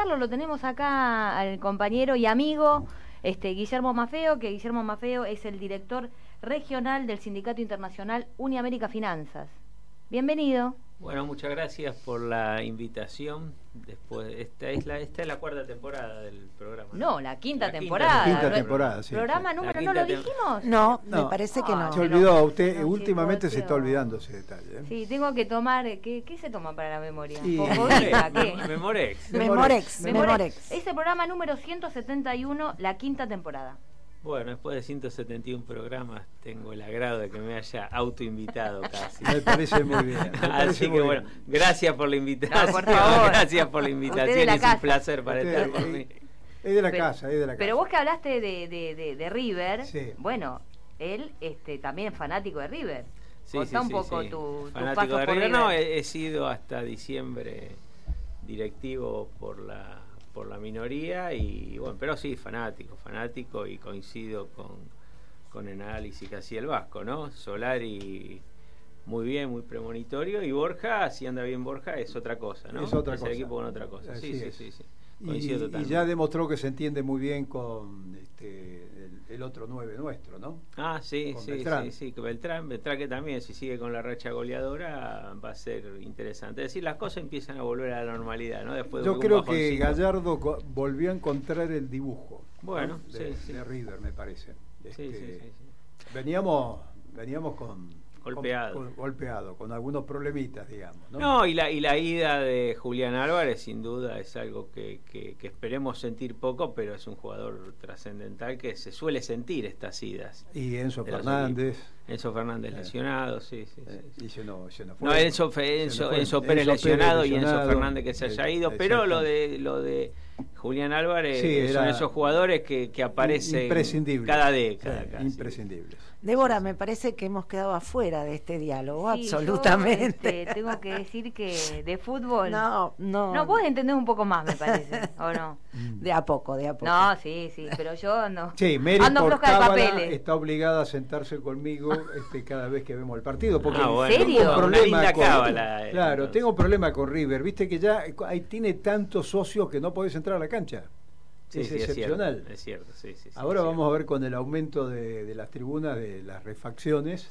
presentarlo, lo tenemos acá al compañero y amigo este, Guillermo Mafeo, que Guillermo Mafeo es el director regional del Sindicato Internacional Uniamérica Finanzas. Bienvenido. Bueno, muchas gracias por la invitación. Después, esta es la, esta es la cuarta temporada del programa. No, la quinta temporada. Quinta, quinta temporada, sí. ¿Programa número no lo dijimos? No, me parece que no. Se olvidó, usted últimamente se está olvidando ese detalle. ¿eh? Sí, tengo que tomar, ¿qué, qué se toma para la memoria? Sí. ¿Qué? Memorex. Memorex. Memorex. Ese programa número 171, la quinta temporada. Bueno, después de 171 programas tengo el agrado de que me haya autoinvitado casi. Me parece muy bien. Así que bueno, gracias por la invitación. por favor. Gracias por la invitación. Es un placer para estar con mí. Es de la casa, es de la casa. Pero vos que hablaste de, de, de, River, bueno, él este, también es fanático de River. Sí, sí, un poco tu, fanático de River. No, he sido hasta diciembre directivo por la por la minoría y bueno, pero sí, fanático, fanático y coincido con, con el análisis que hacía el Vasco, ¿no? Solari muy bien, muy premonitorio y Borja, si anda bien Borja, es otra cosa, ¿no? Es otra es cosa. el equipo con otra cosa. sí, sí, sí, sí, Y, y, ya demostró que se entiende muy bien con este, el, otro nueve nuestro, ¿no? Ah, sí, sí, sí, sí, Beltrán, Beltrán que también si sigue con la racha goleadora va a ser interesante. Es decir, las cosas empiezan a volver a la normalidad, ¿no? Después Yo creo que Gallardo volvió a encontrar el dibujo. Bueno, de, sí, de River, me parece. sí, sí, sí, sí. Veníamos, veníamos con golpeado. Con, golpeado, con algunos problemitas, digamos. ¿no? no, y, la, y la ida de Julián Álvarez, sin duda, es algo que, que, esperemos sentir poco, pero es un jugador trascendental que se suele sentir estas idas. Y Enzo Fernández. Enzo Fernández eh, lesionado, sí, sí. Eh, sí, sí. no, no, fue, no, Enzo, Enzo, Enzo, Pérez lesionado, y Enzo Fernández que se haya ido, pero lo de lo de Julián Álvarez son esos jugadores que, que aparecen cada década. imprescindibles. Débora, me parece que hemos quedado afuera de este diálogo, absolutamente. Este, tengo que decir que de fútbol. No, no. No, vos entendés un poco más, me parece, ¿o no? De a poco, de a poco. No, sí, sí, pero yo no. Sí, Mary ando por papeles. está obligada a sentarse conmigo este, cada vez que vemos el partido. Porque ah, ¿En serio? Tengo un problema con, claro, tengo un problema con River. Viste que ya ahí tiene tantos socios que no podés entrar a la cancha es excepcional. Es cierto, sí, sí, Ahora vamos a ver con el aumento de, las tribunas, de las refacciones.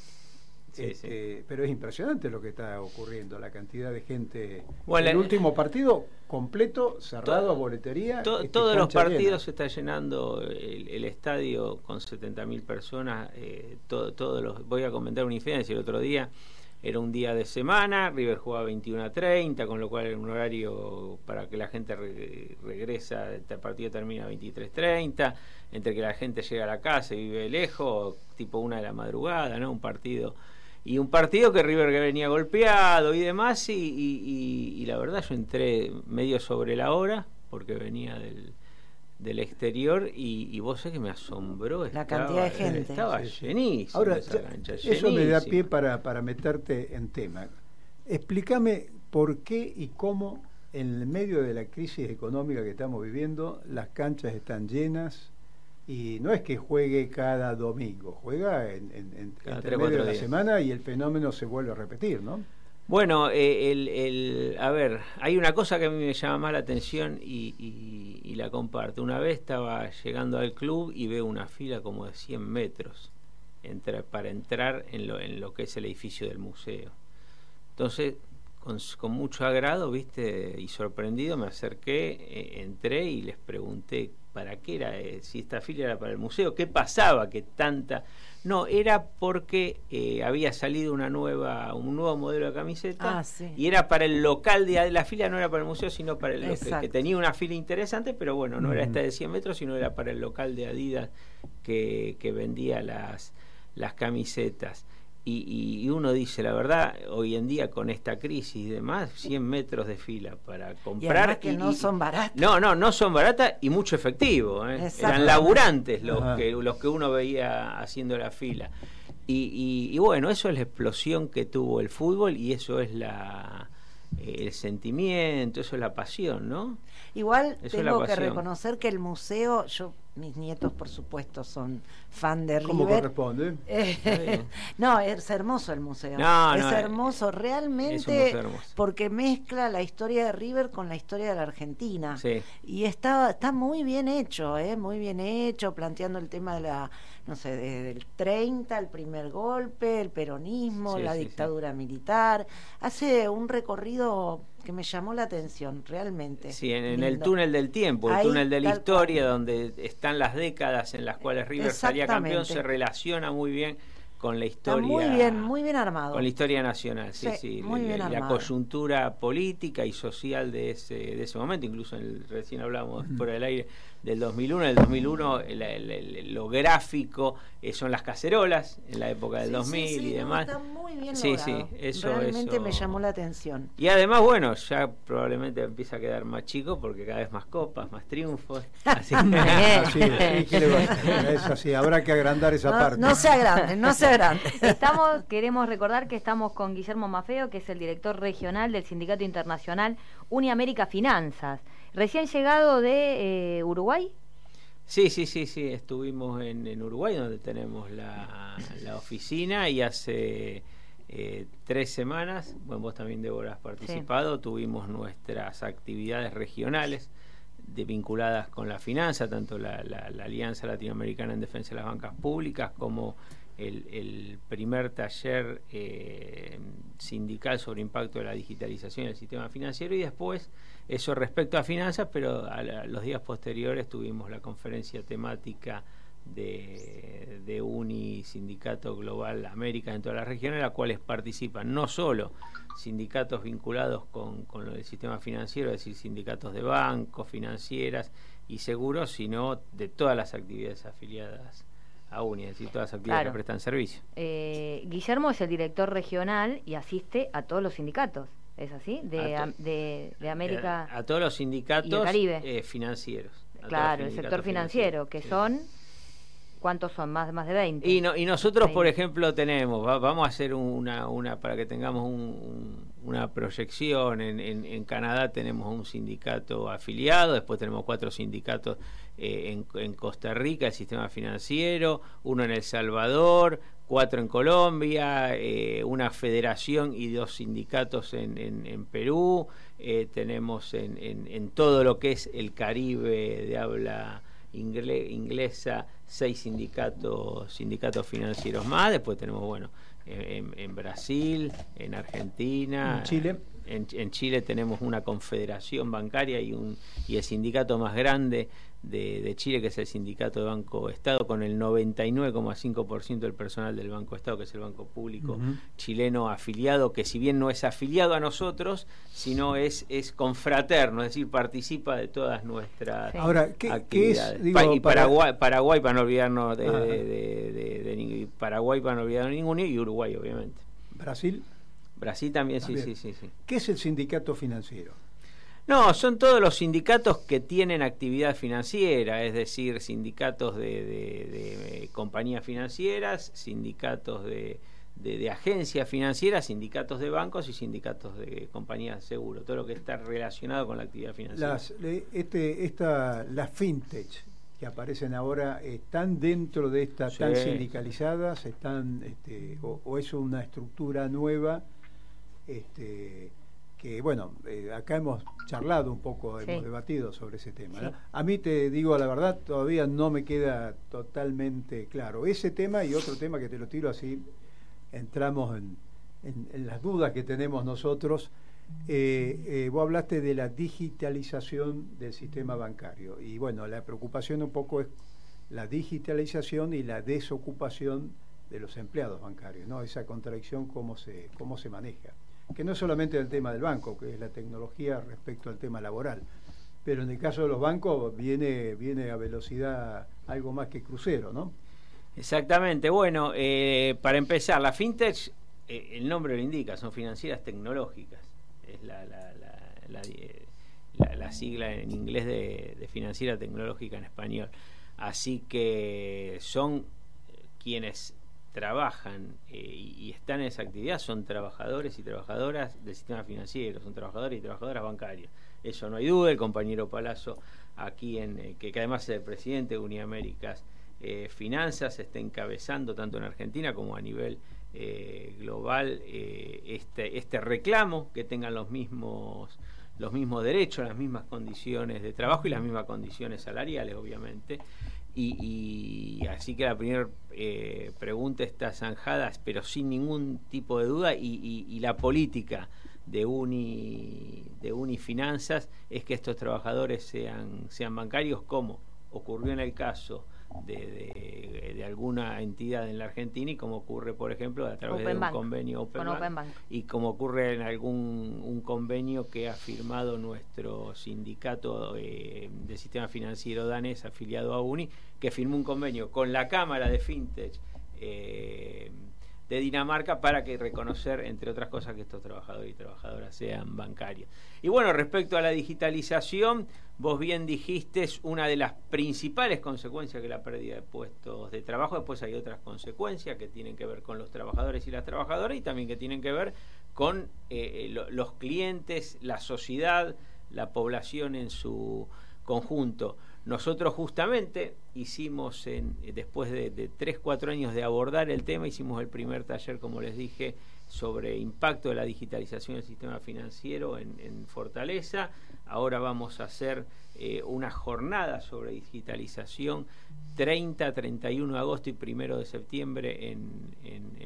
Este, pero es impresionante lo que está ocurriendo, la cantidad de gente. Bueno, el último partido completo, cerrado a boletería. Este, todos los partidos se está llenando el, estadio con 70.000 personas. Eh, todos los, voy a comentar una infidencia el otro día era un día de semana, River jugaba 21 a 30, con lo cual era un horario para que la gente regresa, el partido termina a 23.30, entre que la gente llega a la casa y vive lejos, tipo una de la madrugada, ¿no? Un partido y un partido que River venía golpeado y demás y, y la verdad yo entré medio sobre la hora porque venía del, del exterior y, vos sé que me asombró la cantidad de gente. estaba llenísimo ahora eso me da pie para, para meterte en tema. Explícame por qué y cómo en el medio de la crisis económica que estamos viviendo las canchas están llenas y no es que juegue cada domingo juega en, en, entre medio de la semana y el fenómeno se vuelve a repetir ¿no? Bueno, eh, el, a ver, hay una cosa que a mí me llama más la atención y, la comparto. Una vez estaba llegando al club y veo una fila como de 100 metros para entrar en lo, en lo que es el edificio del museo. Entonces, con, mucho agrado, viste, y sorprendido, me acerqué, eh, entré y les pregunté para qué era, eh, si esta fila era para el museo, qué pasaba que tanta no, era porque eh, había salido una nueva, un nuevo modelo de camiseta ah, sí. y era para el local de la fila, no era para el museo, sino para el local, que, tenía una fila interesante, pero bueno, no era esta de 100 metros, sino era para el local de Adidas que, que vendía las, las camisetas. Y, uno dice, la verdad, hoy en día con esta crisis y demás, 100 metros de fila para comprar. Y que no son baratas. No, no, no son baratas y mucho efectivo. ¿eh? Eran laburantes los que, los que uno veía haciendo la fila. Y, y, bueno, eso es la explosión que tuvo el fútbol y eso es la el sentimiento, eso es la pasión, ¿no? Igual tengo que reconocer que el museo, yo mis nietos, por supuesto, son fan de River. ¿Cómo corresponde? no, es hermoso el museo. es hermoso, realmente, porque mezcla la historia de River con la historia de la Argentina. Y está, está muy bien hecho, ¿eh? muy bien hecho, planteando el tema de la, no sé, desde el 30, el primer golpe, el peronismo, la dictadura militar. Hace un recorrido que me llamó la atención, realmente. Sí, en, el túnel del tiempo, el túnel de la historia, donde están las décadas en las cuales River salía campeón, se relaciona muy bien con la historia. muy bien, muy bien armado. Con la historia nacional, sí, sí. Muy bien la, la, coyuntura política y social de ese, de ese momento, incluso el, recién hablábamos por el aire del 2001. En el 2001 lo gráfico eh, son las cacerolas, en la época del 2000 y demás. está muy bien sí, sí, eso, Realmente me llamó la atención. Y además, bueno, ya probablemente empieza a quedar más chico porque cada vez más copas, más triunfos. Así, es así, habrá que agrandar esa parte. No se agrande, no se agrande. Estamos, queremos recordar que estamos con Guillermo Mafeo, que es el director regional del Sindicato Internacional Uniamérica Finanzas. Recién llegado de eh, Uruguay. Sí, sí, sí, sí, estuvimos en, Uruguay donde tenemos la, oficina y hace eh, tres semanas, bueno, vos también Débora has participado, tuvimos nuestras actividades regionales de, vinculadas con la finanza, tanto la, Alianza Latinoamericana en Defensa de las Bancas Públicas como el, primer taller eh, sindical sobre impacto de la digitalización del sistema financiero y después eso respecto a finanzas, pero a, los días posteriores tuvimos la conferencia temática de, de UNI, Sindicato Global América en todas las regiones, en las cuales participan no solo sindicatos vinculados con, con lo del sistema financiero, es decir, sindicatos de bancos, financieras y seguros, sino de todas las actividades afiliadas a UNI, es decir, todas las actividades que prestan servicio. Eh, Guillermo es el director regional y asiste a todos los sindicatos. ¿Es así? De, de, América. A, todos los sindicatos eh, financieros. Claro, el sector financiero, que son. ¿Cuántos son? Más, más de 20. Y, y nosotros, por ejemplo, tenemos, vamos a hacer una, una para que tengamos una proyección. En, en, Canadá tenemos un sindicato afiliado, después tenemos cuatro sindicatos eh, en, en Costa Rica, el sistema financiero, uno en El Salvador, cuatro en Colombia, eh, una federación y dos sindicatos en, en, Perú, eh, tenemos en, en, todo lo que es el Caribe de habla inglesa seis sindicatos, sindicatos financieros más, después tenemos, bueno, en, Brasil, en Argentina, en Chile. En, Chile tenemos una confederación bancaria y, un, y el sindicato más grande de, Chile, que es el sindicato de Banco Estado, con el 99,5% del personal del Banco Estado, que es el banco público chileno afiliado, que si bien no es afiliado a nosotros, sino es, es confraterno, es decir, participa de todas nuestras Ahora, ¿qué, actividades. y Paraguay, Paraguay, para no olvidarnos de, de, Paraguay, para no olvidarnos ninguno, y Uruguay, obviamente. ¿Brasil? Brasil también, sí, sí, sí. ¿Qué es el sindicato financiero? No, son todos los sindicatos que tienen actividad financiera, es decir, sindicatos de, eh, compañías financieras, sindicatos de, agencias financieras, sindicatos de bancos y sindicatos de compañías de seguro, todo lo que está relacionado con la actividad financiera. Las, este, esta, las fintech que aparecen ahora están dentro de estas tan sindicalizadas, están, este, o, o, es una estructura nueva. Este, que bueno, eh, acá hemos charlado un poco, hemos debatido sobre ese tema. A mí te digo la verdad, todavía no me queda totalmente claro. Ese tema y otro tema que te lo tiro así, entramos en, las dudas que tenemos nosotros. Eh, eh, vos hablaste de la digitalización del sistema bancario y bueno, la preocupación un poco es la digitalización y la desocupación de los empleados bancarios, ¿no? Esa contradicción, cómo se, cómo se maneja que no es solamente el tema del banco, que es la tecnología respecto al tema laboral, pero en el caso de los bancos viene, viene a velocidad algo más que crucero, ¿no? Exactamente. Bueno, eh, para empezar, la fintech, eh, el nombre lo indica, son financieras tecnológicas. Es la, la, la, la sigla en inglés de, de, financiera tecnológica en español. Así que son quienes trabajan eh, y, están en esa actividad son trabajadores y trabajadoras del sistema financiero, son trabajadores y trabajadoras bancarias. eso no hay duda. El compañero Palazzo, aquí en eh, que, además es el presidente de Uniaméricas eh, Finanzas, está encabezando tanto en Argentina como a nivel eh, global este, este reclamo que tengan los mismos los mismos derechos, las mismas condiciones de trabajo y las mismas condiciones salariales, obviamente. Y, así que la primera eh, pregunta está zanjada, pero sin ningún tipo de duda, y, la política de Uni, de Unifinanzas es que estos trabajadores sean, sean bancarios, como ocurrió en el caso de, de, alguna entidad en la Argentina y como ocurre, por ejemplo, a través de un convenio Open, Bank, y como ocurre en algún un convenio que ha firmado nuestro sindicato eh, de sistema financiero danés afiliado a UNI, que firmó un convenio con la Cámara de FinTech. Eh, de Dinamarca para que reconocer, entre otras cosas, que estos trabajadores y trabajadoras sean bancarios. Y bueno, respecto a la digitalización, vos bien dijiste, una de las principales consecuencias que la pérdida de puestos de trabajo. Después hay otras consecuencias que tienen que ver con los trabajadores y las trabajadoras y también que tienen que ver con eh, los clientes, la sociedad, la población en su conjunto. Nosotros justamente hicimos, en, después de, de 3, 4 años de abordar el tema, hicimos el primer taller, como les dije, sobre impacto de la digitalización del sistema financiero en, Fortaleza. Ahora vamos a hacer eh, una jornada sobre digitalización 30, 31 de agosto y 1 de septiembre en,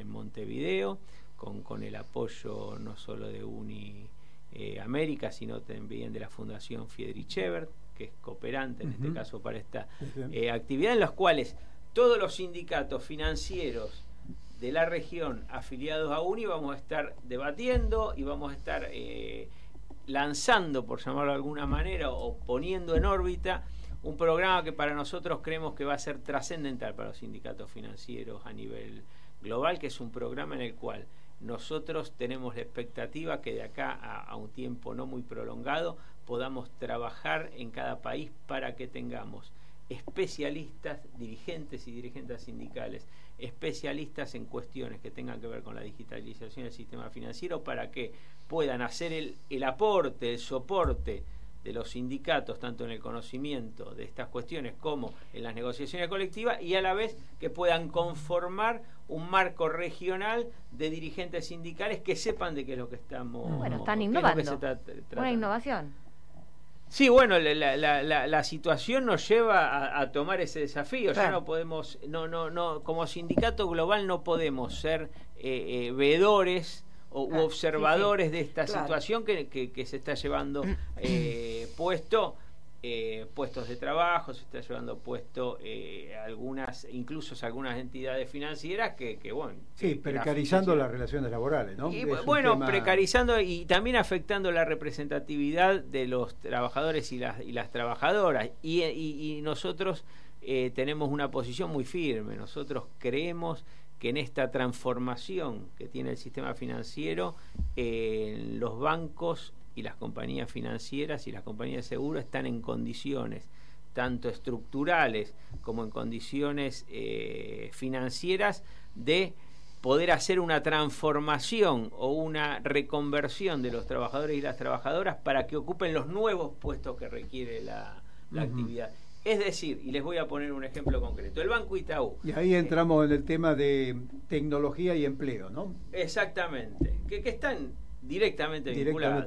Montevideo, con, el apoyo no solo de Uni eh, América, sino también de la Fundación Friedrich Ebert que es cooperante en este caso para esta eh, actividad, en las cuales todos los sindicatos financieros de la región afiliados a UNI vamos a estar debatiendo y vamos a estar eh, lanzando, por llamarlo de alguna manera, o poniendo en órbita un programa que para nosotros creemos que va a ser trascendental para los sindicatos financieros a nivel global, que es un programa en el cual nosotros tenemos la expectativa que de acá a, un tiempo no muy prolongado podamos trabajar en cada país para que tengamos especialistas, dirigentes y dirigentes sindicales, especialistas en cuestiones que tengan que ver con la digitalización del sistema financiero para que puedan hacer el, el aporte, el soporte de los sindicatos, tanto en el conocimiento de estas cuestiones como en las negociaciones colectivas, y a la vez que puedan conformar un marco regional de dirigentes sindicales que sepan de qué es lo que estamos. Bueno, están innovando. Una innovación. Sí, bueno, la, la, la, situación nos lleva a, tomar ese desafío. Ya no podemos, no, no, no, como sindicato global no podemos ser eh, eh veedores o observadores de esta situación que, que, se está llevando eh, puesto eh, puestos de trabajo, se está llevando puesto eh, algunas, incluso algunas entidades financieras que, que bueno. Sí, precarizando las relaciones laborales, ¿no? bueno, precarizando y también afectando la representatividad de los trabajadores y las, y las trabajadoras. Y, y, nosotros eh, tenemos una posición muy firme. Nosotros creemos que en esta transformación que tiene el sistema financiero, los bancos y las compañías financieras y las compañías de seguro están en condiciones tanto estructurales como en condiciones eh, financieras de poder hacer una transformación o una reconversión de los trabajadores y las trabajadoras para que ocupen los nuevos puestos que requiere la, actividad. Es decir, y les voy a poner un ejemplo concreto, el Banco Itaú. Y ahí entramos en el tema de tecnología y empleo, ¿no? Exactamente, que, que están directamente, vinculado.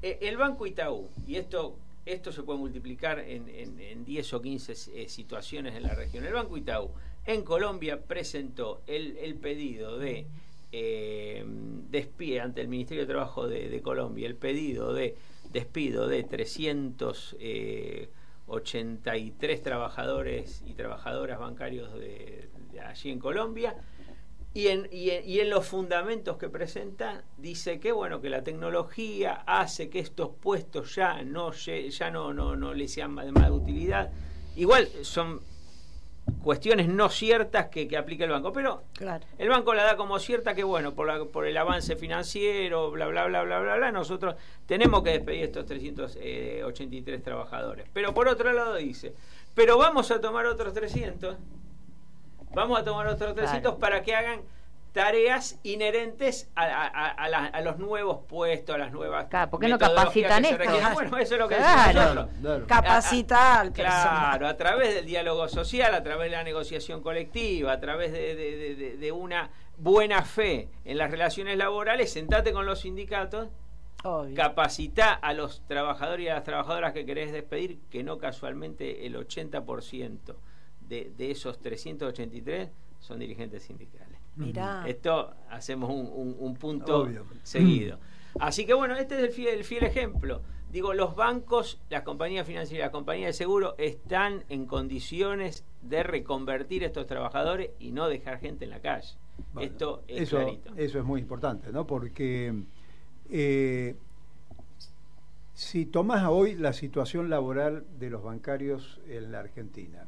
Eh, el Banco Itaú, y esto, esto se puede multiplicar en, en, 10 o 15 eh, situaciones en la región. El Banco Itaú en Colombia presentó el, el pedido de eh, despido ante el Ministerio de Trabajo de, Colombia, el pedido de despido de 383 trabajadores y trabajadoras bancarios de allí en Colombia. Y en, y, en, los fundamentos que presenta dice que bueno que la tecnología hace que estos puestos ya no ya no no, no les sean de más utilidad. Igual son cuestiones no ciertas que, que aplica el banco pero el banco la da como cierta que bueno por, la, por el avance financiero bla bla bla bla bla bla nosotros tenemos que despedir estos 383 trabajadores. Pero por otro lado dice pero vamos a tomar otros 300 Vamos a tomar otros 300 para que hagan tareas inherentes a, los nuevos puestos, a las nuevas. Claro, ¿por qué no capacitan esto? Bueno, eso es lo que claro, nosotros. Capacitar Claro, a través del diálogo social, a través de la negociación colectiva, a través de, una buena fe en las relaciones laborales, sentate con los sindicatos. Capacita a los trabajadores y a las trabajadoras que querés despedir, que no casualmente el 80% de, de esos 383 son dirigentes sindicales. Esto hacemos un, punto seguido. Así que bueno, este es el fiel, ejemplo. Digo, los bancos, las compañías financieras, las compañías de seguro están en condiciones de reconvertir a estos trabajadores y no dejar gente en la calle. Esto es eso, clarito. Eso es muy importante, ¿no? Porque eh, si tomás hoy la situación laboral de los bancarios en la Argentina,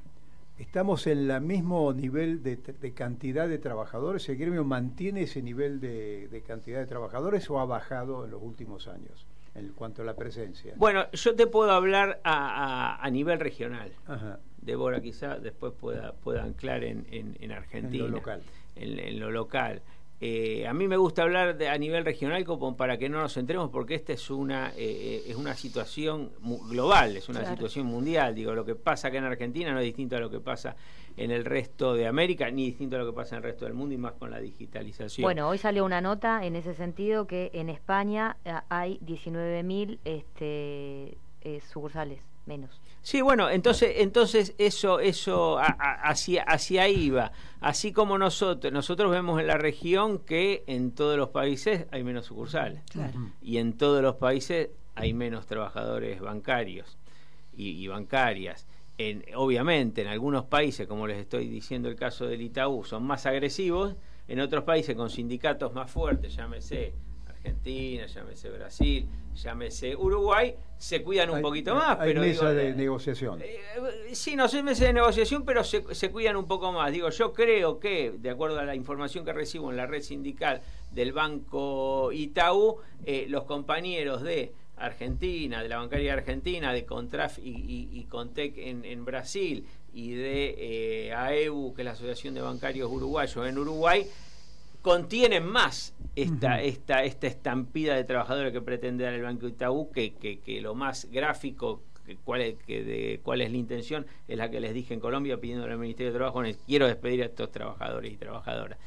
¿Estamos en el mismo nivel de, cantidad de trabajadores? ¿El gremio mantiene ese nivel de, cantidad de trabajadores o ha bajado en los últimos años en cuanto a la presencia? Bueno, yo te puedo hablar a, nivel regional. Ajá. Débora quizá después pueda, pueda anclar en, Argentina. En lo local. en lo local. Eh, a mí me gusta hablar de, a nivel regional como para que no nos centremos porque esta es una eh, es una situación global, es una situación mundial. Digo, lo que pasa acá en Argentina no es distinto a lo que pasa en el resto de América, ni distinto a lo que pasa en el resto del mundo y más con la digitalización. Bueno, hoy salió una nota en ese sentido que en España eh, hay 19.000 este, sucursales menos. Sí, bueno, entonces, entonces eso, eso hacia, hacia ahí va. Así como nosotros, nosotros vemos en la región que en todos los países hay menos sucursales. Y en todos los países hay menos trabajadores bancarios y, bancarias. En, obviamente, en algunos países, como les estoy diciendo el caso del Itaú, son más agresivos. En otros países con sindicatos más fuertes, llámese Argentina, llámese Brasil, llámese Uruguay, se cuidan un poquito más. Hay pero mesa de negociación. Eh, sí, no sé mesa de negociación, pero se, cuidan un poco más. Digo, yo creo que, de acuerdo a la información que recibo en la red sindical del Banco Itaú, eh, los compañeros de Argentina, de la bancaria argentina, de Contraf y, Contec en, Brasil y de eh, AEU, que es la Asociación de Bancarios Uruguayos en Uruguay, contienen más esta, esta, esta estampida de trabajadores que pretende dar el Banco Itaú que, que, lo más gráfico cuál es, que de, cuál es la intención, es la que les dije en Colombia pidiendo al Ministerio de Trabajo, quiero despedir a estos trabajadores y trabajadoras.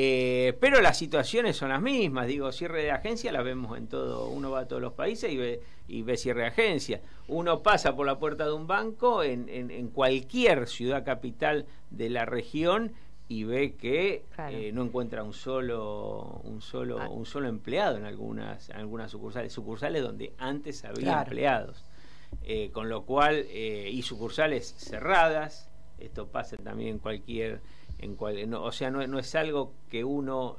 Eh, pero las situaciones son las mismas, digo, cierre de agencia la vemos en todo, uno va a todos los países y ve, y ve cierre de agencia. Uno pasa por la puerta de un banco en, en, en cualquier ciudad capital de la región y ve que eh, no encuentra un solo un solo ah. un solo empleado en algunas algunas sucursales sucursales donde antes había empleados. Eh, con lo cual eh, y sucursales cerradas esto pasa también en cualquier en cual, o sea no, no, es algo que uno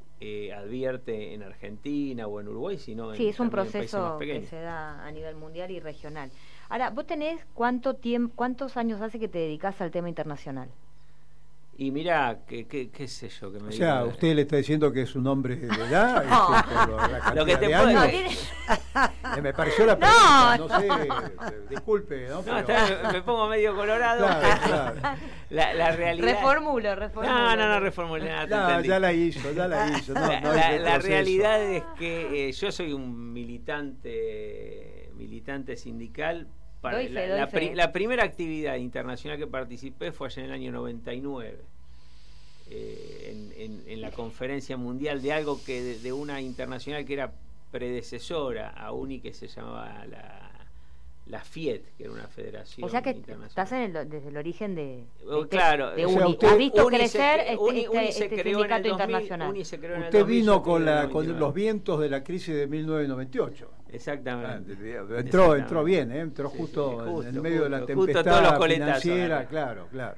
advierte en Argentina o en Uruguay sino sí, es un proceso que se da a nivel mundial y regional. Ahora vos tenés cuánto tiempo cuántos años hace que te dedicas al tema internacional y mira, qué, qué, sé yo, que me O sea, usted le está diciendo que es un hombre de edad. Este, lo, que te puedo eh, Me pareció la pregunta, no, sé, disculpe, ¿no? no me pongo medio colorado. Claro, claro. La, la, realidad. Reformulo, reformulo. No, no, no reformulo nada. No, ya la hizo, ya la hizo. la, realidad es que eh, yo soy un militante, militante sindical la, primera actividad internacional que participé fue allá en el año 99, eh, en, la conferencia mundial de algo que de, una internacional que era predecesora a UNI que se llamaba la, la FIET, que era una federación O sea que estás en el, desde el origen de, oh, claro, de UNI. Has visto crecer este, este, este sindicato internacional. Usted vino con, la, con los vientos de la crisis de 1998. Exactamente. Ah, entró, entró bien, ¿eh? entró justo, en el medio de la tempestad financiera, claro, claro.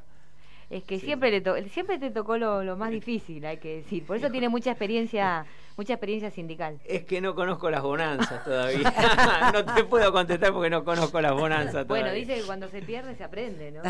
Es que siempre, te siempre te tocó lo, lo, más difícil, hay que decir. Por eso tiene mucha experiencia mucha experiencia sindical. Es que no conozco las bonanzas todavía. no te puedo contestar porque no conozco las bonanzas todavía. Bueno, dice que cuando se pierde se aprende, ¿no?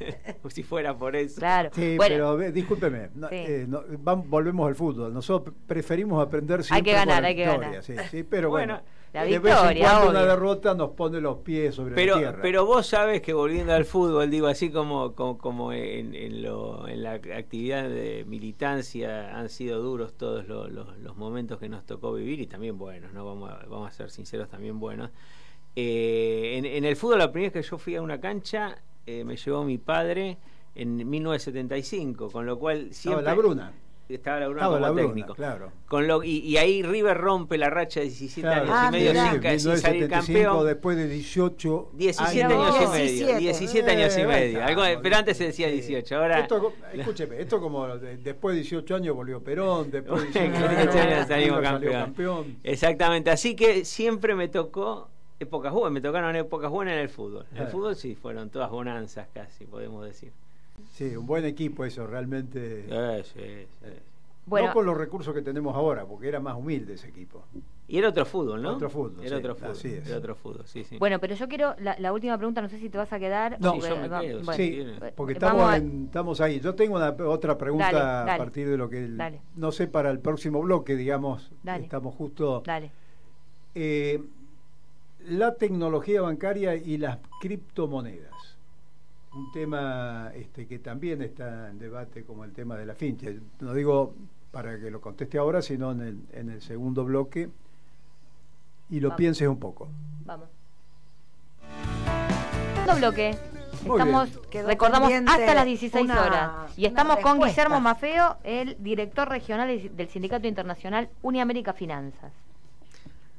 si fuera por eso. Claro. Sí, pero discúlpeme, eh, volvemos al fútbol. Nosotros preferimos aprender siempre Hay que ganar, hay que ganar. Sí, sí, pero bueno La victoria, una derrota nos pone los pies sobre pero, la tierra. Pero vos sabes que volviendo al fútbol, digo, así como, como, en, lo, en, la actividad de militancia han sido duros todos los, momentos que nos tocó vivir y también buenos, ¿no? Vamos a, vamos a ser sinceros, también buenos. Eh, en, el fútbol, la primera vez que yo fui a una cancha, eh, me llevó mi padre en 1975, con lo cual siempre... la Bruna estaba la Bruna como técnico. claro. Con lo, y, ahí River rompe la racha de 17 años y ah, medio sin, salir campeón. Después de 18 17 años, y medio. 17 años y eh, medio. Algo, pero antes se decía 18. Ahora... Esto, escúcheme, esto como después de 18 años volvió Perón, después de 18 años salimos campeón. Exactamente. Así que siempre me tocó épocas buenas, me tocaron épocas buenas en el fútbol. En el eh. fútbol sí, fueron todas bonanzas casi, podemos decir. Sí, un buen equipo eso, realmente. Eh, sí, no con los recursos que tenemos ahora, porque era más humilde ese equipo. Y era otro fútbol, ¿no? Otro fútbol. Era otro fútbol. Así es. Era otro fútbol, sí, sí. Bueno, pero yo quiero la, última pregunta, no sé si te vas a quedar. No, yo me quedo, sí, porque estamos, estamos ahí. Yo tengo una, otra pregunta a partir de lo que. no sé, para el próximo bloque, digamos. Estamos justo. Dale. Eh, la tecnología bancaria y las criptomonedas un tema este, que también está en debate como el tema de la fincha. No digo para que lo conteste ahora, sino en el, en el segundo bloque y lo pienses un poco. Vamos. Segundo bloque. Estamos, recordamos, hasta las 16 horas. Y estamos con Guillermo Mafeo, el director regional del Sindicato Internacional Uniamérica Finanzas.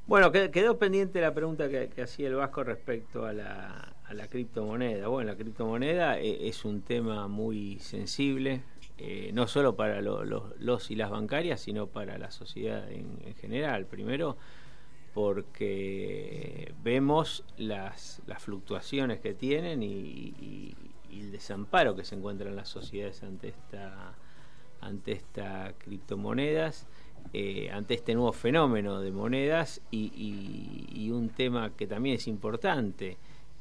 Bueno, quedó pendiente la pregunta que hacía el Vasco respecto a la, a la criptomoneda. Bueno, la criptomoneda eh, es un tema muy sensible, eh, no solo para los y las bancarias, sino para la sociedad en, general. Primero, porque vemos las, las fluctuaciones que tienen y, el desamparo que se encuentran las sociedades ante esta ante estas criptomonedas, eh, ante este nuevo fenómeno de monedas y un tema que también es importante,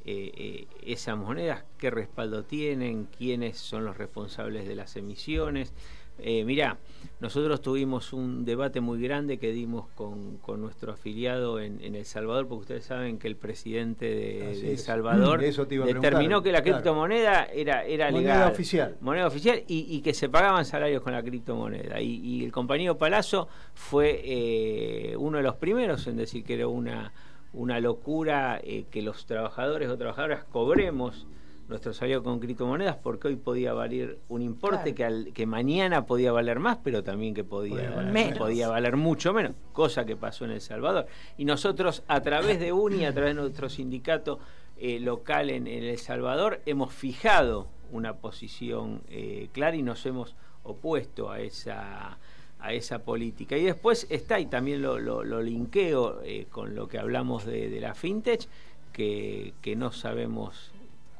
eh, eh, esas monedas, qué respaldo tienen, quiénes son los responsables de las emisiones. Eh, mirá, nosotros tuvimos un debate muy grande que dimos con, nuestro afiliado en, El Salvador, porque ustedes saben que el presidente de, El Salvador determinó que la criptomoneda era, era moneda oficial. Moneda oficial y, que se pagaban salarios con la criptomoneda. Y, y el compañero Palazzo fue uno de los primeros en decir que era una una locura eh, que los trabajadores o trabajadoras cobremos nuestro salario con criptomonedas porque hoy podía valer un importe que, que mañana podía valer más, pero también que podía, podía valer mucho menos, cosa que pasó en El Salvador. Y nosotros a través de UNI, a través de nuestro sindicato eh, local en, El Salvador, hemos fijado una posición eh, clara y nos hemos opuesto a esa a esa política. Y después está, y también lo, lo, linkeo eh, con lo que hablamos de, la fintech, que, que, no sabemos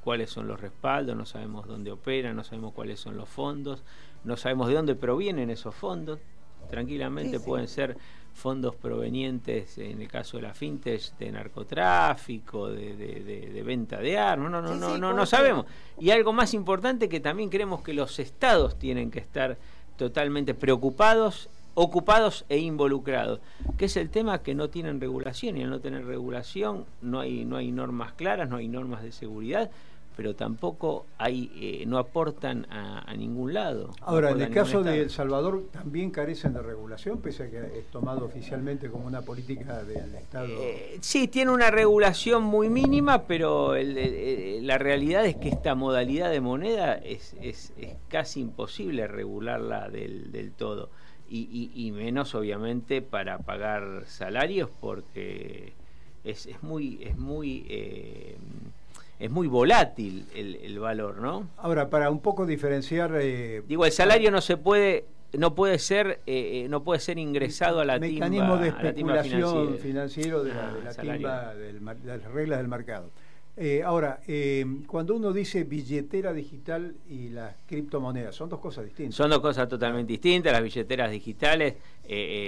cuáles son los respaldos, no sabemos dónde operan, no sabemos cuáles son los fondos, no sabemos de dónde provienen esos fondos. Tranquilamente pueden ser fondos provenientes, en el caso de la fintech, de narcotráfico, de, de, venta de armas, no, no, no, no, no sabemos. Y algo más importante que también creemos que los estados tienen que estar totalmente preocupados, ocupados e involucrados, que es el tema que no tienen regulación y al no tener regulación no hay, no hay normas claras, no hay normas de seguridad, pero tampoco hay, eh, no aportan a, ningún lado. Ahora, en el caso de El Salvador también carecen de regulación, pese a que es tomado oficialmente como una política del Estado. Eh, sí, tiene una regulación muy mínima, pero la realidad es que esta modalidad de moneda es, es, casi imposible regularla del, del todo. Y, y, menos obviamente para pagar salarios porque es, es muy es muy eh, es muy volátil el, valor, ¿no? Ahora, para un poco diferenciar... Eh, Digo, el salario no se puede no puede ser eh, eh, no puede ser ingresado a la mecanismo de especulación financiero de, la, ah, timba de las reglas del mercado. Ahora cuando uno dice billetera digital y las criptomonedas son dos cosas distintas. Son dos cosas totalmente distintas las billeteras digitales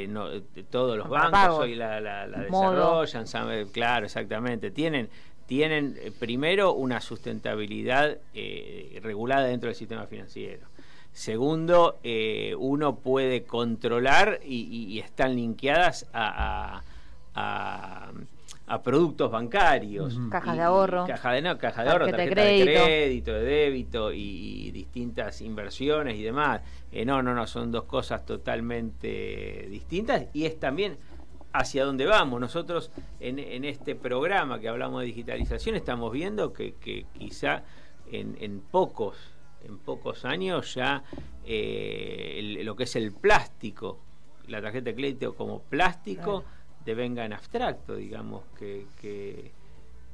no, todos los bancos hoy la, la desarrollan claro exactamente tienen tienen eh, primero una sustentabilidad eh, regulada dentro del sistema financiero. Segundo, eh, uno puede controlar y, están linkeadas a, a, productos bancarios. Cajas de ahorro. Caja de, no, caja de ahorro, tarjeta, de, crédito. de débito y, distintas inversiones y demás. Eh, no, no, no, son dos cosas totalmente distintas y es también hacia dónde vamos. Nosotros en, este programa que hablamos de digitalización estamos viendo que, quizá en, pocos en pocos años ya eh, lo que es el plástico, la tarjeta de crédito como plástico, devenga en abstracto, digamos, que, que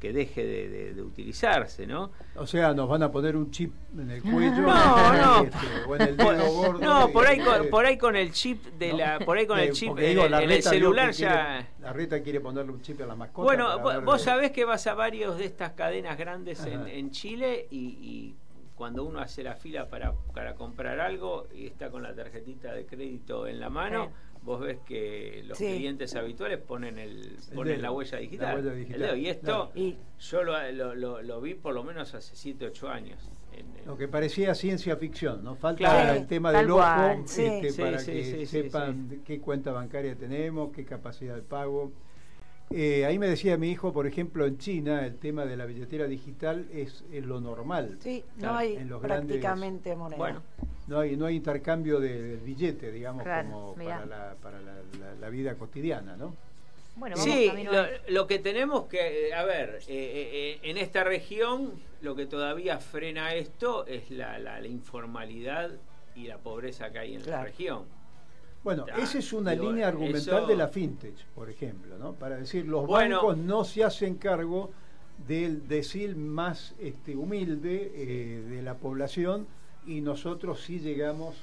que deje de, utilizarse, ¿no? O sea, nos van a poner un chip en el cuello. No, no. o en el dedo gordo. No, por ahí, con, por ahí con el chip de la, por ahí con el chip en, el celular ya. la Rita quiere ponerle un chip a la mascota. Bueno, vos sabés que vas a varios de estas cadenas grandes en, en, Chile y, cuando uno hace la fila para, para comprar algo y está con la tarjetita de crédito en la mano vos ves que los clientes habituales ponen el, ponen la huella digital. y esto yo lo, lo, vi por lo menos hace 7, 8 años. lo que parecía ciencia ficción, ¿no? Falta el tema del ojo este, para que sepan qué cuenta bancaria tenemos, qué capacidad de pago. Eh, ahí me decía mi hijo, por ejemplo, en China el tema de la billetera digital es, lo normal. Sí, no hay prácticamente moneda. Bueno, no hay, no hay intercambio de, billete, digamos, como para, la, para la, vida cotidiana, ¿no? Bueno, sí, lo, que tenemos que, a ver, eh, eh, en esta región lo que todavía frena esto es la, la informalidad y la pobreza que hay en la región. Bueno, esa es una línea argumental de la fintech, por ejemplo, ¿no? Para decir, los bancos no se hacen cargo del decil más este, humilde eh, de la población y nosotros sí llegamos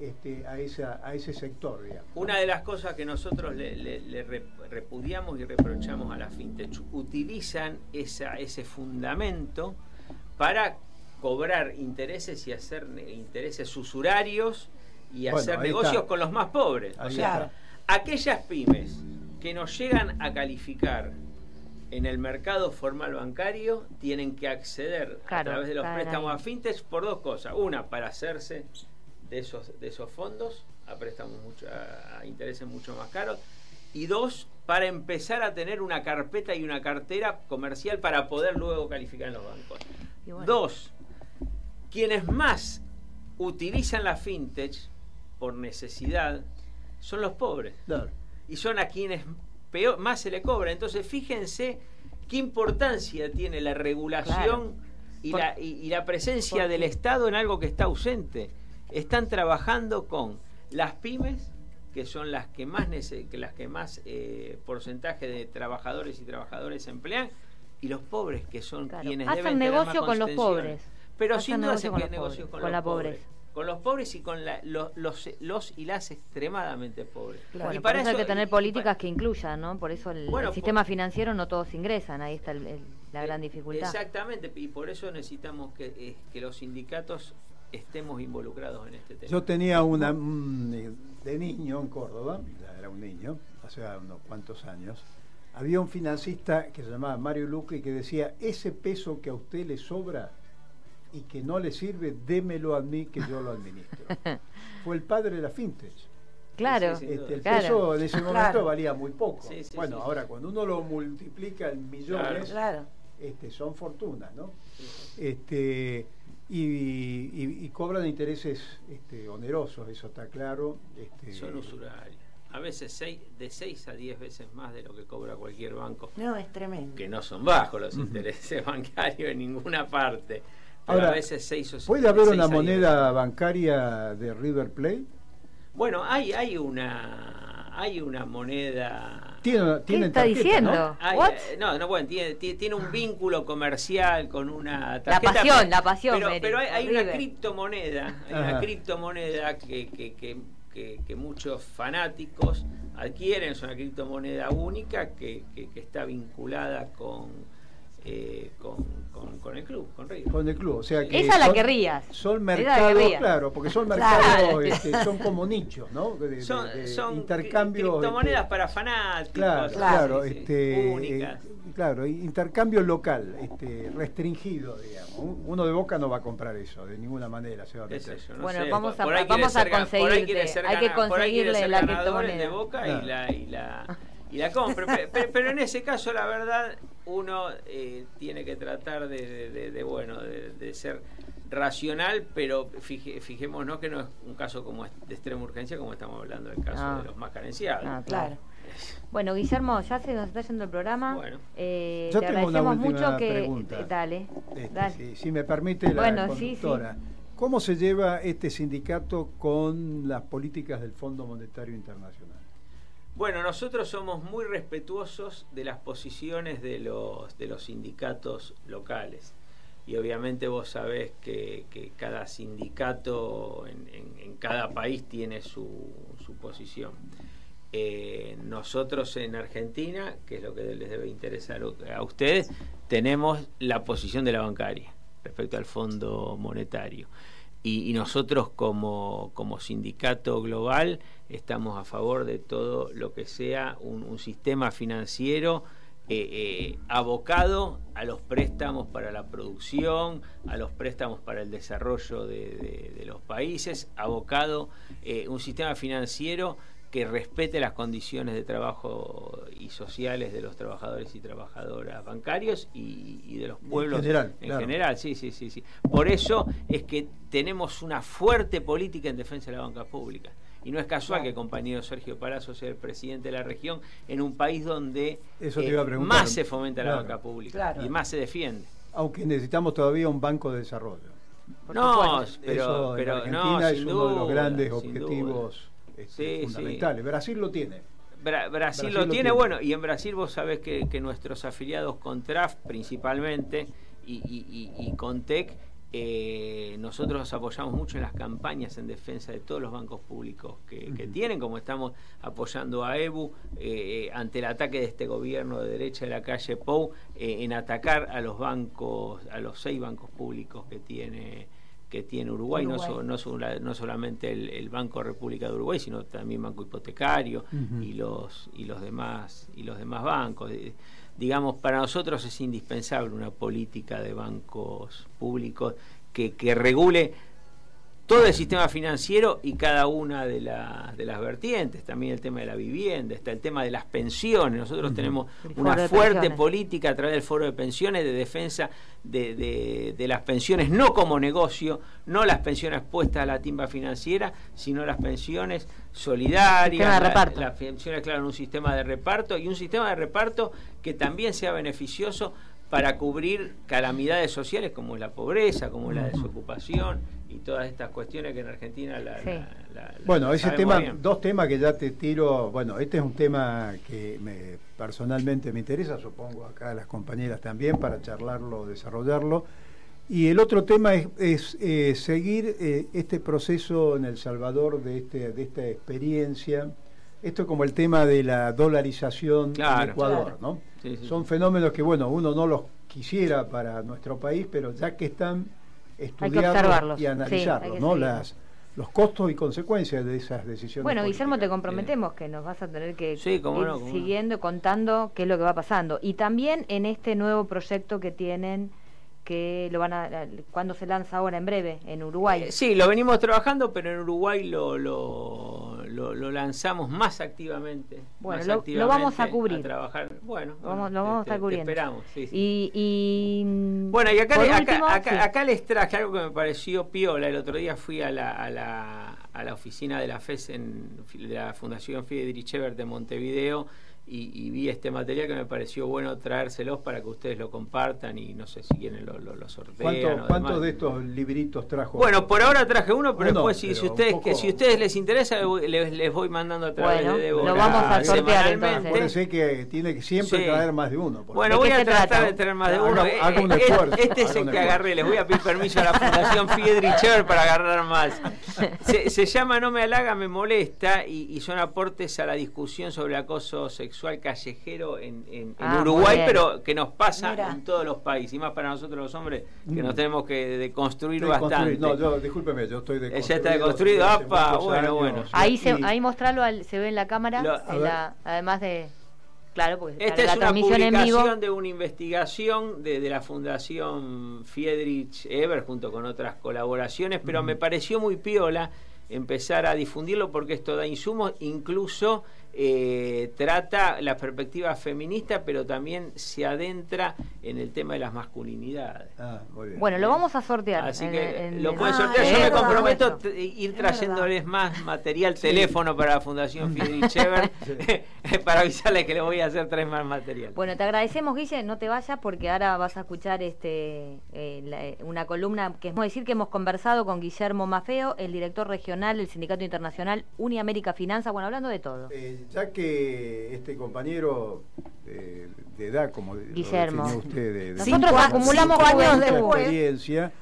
este, a, esa, a ese sector, digamos. Una de las cosas que nosotros le, repudiamos y reprochamos a la fintech, utilizan esa, ese fundamento para cobrar intereses y hacer intereses usurarios y hacer negocios con los más pobres. o sea, aquellas pymes que nos llegan a calificar en el mercado formal bancario tienen que acceder a través de los préstamos a fintech por dos cosas. Una, para hacerse de esos, de esos fondos a préstamos mucho, a, intereses mucho más caros. Y dos, para empezar a tener una carpeta y una cartera comercial para poder luego calificar en los bancos. Dos, quienes más utilizan la fintech por necesidad son los pobres. Y son a quienes peor, más se le cobra. Entonces, fíjense qué importancia tiene la regulación y, la, y, la presencia del Estado en algo que está ausente. Están trabajando con las pymes, que son las que más, las que más eh, porcentaje de trabajadores y trabajadores emplean, y los pobres, que son quienes hacen deben negocio con los pobres. Pero sin duda hacen negocio con, la pobreza con los pobres y con los, los, y las extremadamente pobres. y para eso, hay que tener políticas que incluyan, ¿no? Por eso el, sistema financiero no todos ingresan, ahí está la gran dificultad. Exactamente, y por eso necesitamos que, eh, que los sindicatos estemos involucrados en este tema. Yo tenía una de niño en Córdoba, era un niño, hace unos cuantos años, había un financista que se llamaba Mario Luque y que decía, ese peso que a usted le sobra, y que no le sirve, démelo a mí que yo lo administro. Fue el padre de la fintech. Claro. Este, el peso en ese momento valía muy poco. bueno, ahora cuando uno lo multiplica en millones, Este, son fortunas, ¿no? Este, y, cobran intereses este, onerosos, eso está claro. Este, son usurarios. A veces seis, de 6 a 10 veces más de lo que cobra cualquier banco. No, es tremendo. Que no son bajos los intereses bancarios en ninguna parte. Ahora, a veces seis o ¿Puede haber una moneda bancaria de River Plate? Bueno, hay, hay una hay una moneda. ¿Tiene, ¿Qué está diciendo? ¿no? Eh, no, no, bueno, tiene, tiene, un vínculo comercial con una tarjeta. La pasión, la pasión. Pero, pero hay, una criptomoneda, hay una criptomoneda que, que, que, que, muchos fanáticos adquieren, es una criptomoneda única que, que está vinculada con eh, con, con, el club, con River. Con el club, o sea que Esa la querrías. Son mercados, claro, porque son mercados, este, son como nichos, ¿no? De, son, de, intercambios. Criptomonedas este, para fanáticos. Claro, claro, este, únicas. Eh, claro, intercambio local, este, restringido, digamos. Uno de Boca no va a comprar eso, de ninguna manera se va a meter. bueno, vamos a, vamos a conseguir, hay que conseguirle la criptomoneda. de Boca y la... Y la y la compre. pero, en ese caso, la verdad, uno eh, tiene que tratar de, bueno, de, ser racional, pero fijémonos que no es un caso como de extrema urgencia como estamos hablando del caso ah. de los más carenciados. Ah, claro. Bueno, Guillermo, ya se nos está yendo el programa. Bueno. Eh, Yo te tengo agradecemos mucho que. Pregunta. Dale. Este, si, me permite la bueno, conductora. ¿Cómo se lleva este sindicato con las políticas del Fondo Monetario Internacional? Bueno, nosotros somos muy respetuosos de las posiciones de los, de los sindicatos locales. Y obviamente vos sabés que, cada sindicato en, cada país tiene su, su posición. Eh, nosotros en Argentina, que es lo que les debe interesar a ustedes, tenemos la posición de la bancaria respecto al Fondo Monetario. Y, nosotros como, como, sindicato global estamos a favor de todo lo que sea un, sistema financiero eh, eh, abocado a los préstamos para la producción, a los préstamos para el desarrollo de, los países, abocado un sistema financiero que respete las condiciones de trabajo y sociales de los trabajadores y trabajadoras bancarios y, de los pueblos en general. En general, sí, sí, sí, sí. Por eso es que tenemos una fuerte política en defensa de la banca pública. Y no es casual que el compañero Sergio Palazzo sea el presidente de la región en un país donde eh, más se fomenta la banca pública y más se defiende. Aunque necesitamos todavía un banco de desarrollo. no, pero, pero Argentina es uno de los grandes objetivos este, fundamentales. Brasil lo tiene. Brasil, lo, tiene, bueno, y en Brasil vos sabés que, nuestros afiliados con TRAF principalmente y, con TEC, eh, nosotros los apoyamos mucho en las campañas en defensa de todos los bancos públicos que, tienen, como estamos apoyando a EBU eh, ante el ataque de este gobierno de derecha de la calle Pou, eh, en atacar a los bancos, a los seis bancos públicos que tiene que tiene Uruguay, No, no, solamente el, Banco República de Uruguay, sino también Banco Hipotecario y los y los demás y los demás bancos. Digamos, para nosotros es indispensable una política de bancos públicos que, que regule todo el sistema financiero y cada una de, de, las vertientes, también el tema de la vivienda, está el tema de las pensiones. Nosotros tenemos una fuerte política a través del foro de pensiones de defensa de, las pensiones, no como negocio, no las pensiones puestas a la timba financiera, sino las pensiones solidarias, las pensiones, claro, en un sistema de reparto y un sistema de reparto que también sea beneficioso para cubrir calamidades sociales como la pobreza, como la desocupación y todas estas cuestiones que en Argentina la, bueno ese tema dos temas que ya te tiro bueno este es un tema que me personalmente me interesa supongo acá a las compañeras también para charlarlo desarrollarlo. Y el otro tema es, eh, seguir eh, este proceso en el Salvador de este de esta experiencia. Esto como el tema de la dolarización en Ecuador no son fenómenos que bueno uno no los quisiera para nuestro país pero ya que están estudiarlos y analizarlos, ¿no? Las, los costos y consecuencias de esas decisiones. Bueno, Guillermo, te comprometemos que nos vas a tener que ir siguiendo, contando qué es lo que va pasando. Y también en este nuevo proyecto que tienen que lo van a cuando se lanza ahora en breve en Uruguay. Eh, sí, lo venimos trabajando, pero en Uruguay lo, lo, lo, lanzamos más activamente. Bueno, lo, vamos a cubrir. trabajar. Bueno, lo vamos, a estar cubriendo. Esperamos, sí, Y, bueno, y acá, acá, les traje algo que me pareció piola. El otro día fui a la, a la, a la oficina de la FES en, de la Fundación Friedrich Ebert de Montevideo y, vi este material que me pareció bueno traérselos para que ustedes lo compartan y no sé si quieren lo, lo, sortean. ¿Cuántos de estos libritos trajo? Bueno, por ahora traje uno, pero después si, ustedes que si ustedes les interesa les, voy mandando a través de Lo vamos a sortear entonces. que tiene que siempre traer más de uno. Bueno, voy a tratar de traer más de uno. Eh, eh, este es el que agarré, les voy a pedir permiso a la Fundación Friedrich para agarrar más. Se, llama No me halaga, me molesta y son aportes a la discusión sobre acoso sexual callejero en, ah, Uruguay, pero que nos pasa en todos los países, y más para nosotros los hombres, que nos tenemos que deconstruir bastante. No, yo, discúlpeme, yo estoy deconstruido. Ya está deconstruido, bueno, bueno. Ahí, se, ahí mostrarlo, se ve en la cámara, además de... Claro, porque Esta es una publicación de una investigación de, la Fundación Friedrich Eber junto con otras colaboraciones, pero me pareció muy piola empezar a difundirlo porque esto da insumos, incluso eh, trata la perspectiva feminista, pero también se adentra en el tema de las masculinidades. Ah, bueno, lo vamos a sortear. Así que lo pueden sortear. Yo me comprometo a ir trayéndoles más material, teléfono para la Fundación Friedrich para avisarles que le voy a hacer tres más material. Bueno, te agradecemos, Guille, no te vayas porque ahora vas a escuchar este eh, una columna que es decir que hemos conversado con Guillermo Mafeo, el director regional del Sindicato Internacional Uniamérica Finanza, bueno, hablando de todo. Eh, ya que este compañero de, edad, como Guillermo. usted, de, nosotros acumulamos años de experiencia.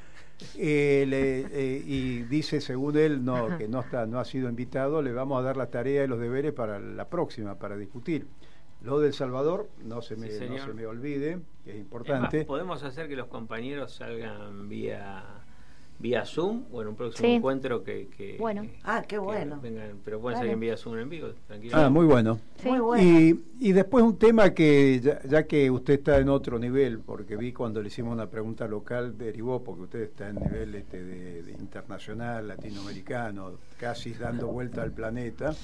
Eh, eh, y dice según él no que no está no ha sido invitado le vamos a dar la tarea y los deberes para la próxima para discutir. Lo del Salvador no se me, no se me olvide que es importante. podemos hacer que los compañeros salgan vía vía Zoom o en un próximo encuentro que, bueno. ah qué bueno. pero pueden salir en vía Zoom en vivo ah muy bueno, muy bueno. Y, y, después un tema que ya, que usted está en otro nivel porque vi cuando le hicimos una pregunta local derivó porque usted está en nivel este de, internacional latinoamericano casi dando vuelta al planeta.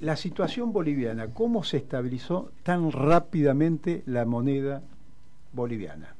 La situación boliviana cómo se estabilizó tan rápidamente la moneda boliviana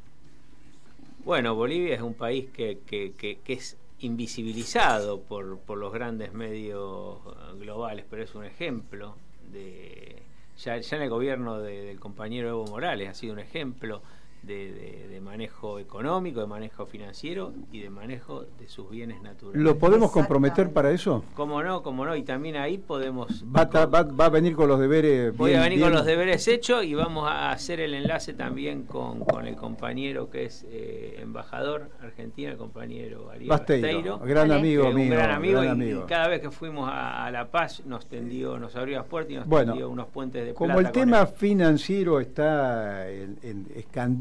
bueno, Bolivia es un país que, que, que, es invisibilizado por, por, los grandes medios globales, pero es un ejemplo de ya, ya en el gobierno del compañero Evo Morales ha sido un ejemplo de, manejo económico, de manejo financiero y de manejo de sus bienes naturales. ¿Lo podemos comprometer para eso? Cómo no, cómo no, y también ahí podemos... Va, a venir con los deberes... Voy a venir con los deberes hechos y vamos a hacer el enlace también con, con el compañero que es eh, embajador argentino, el compañero Ariel Basteiro, gran amigo mío. Gran amigo, y, cada vez que fuimos a, La Paz nos tendió, nos abrió las puertas y nos tendió unos puentes de Como el tema financiero está en, en,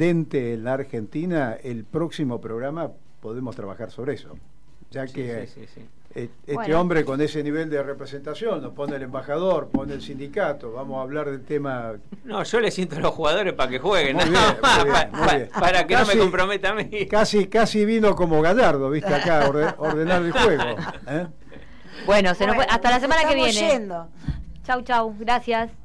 en la Argentina, el próximo programa podemos trabajar sobre eso. Ya que e, este hombre con ese nivel de representación nos pone el embajador, pone el sindicato, vamos a hablar del tema. No, yo le siento a los jugadores para que jueguen, para, que no me comprometa a mí. Casi, casi vino como Gallardo, viste acá, ordenar el juego. ¿eh? Bueno, se nos hasta la semana que viene. Chau, chau, gracias.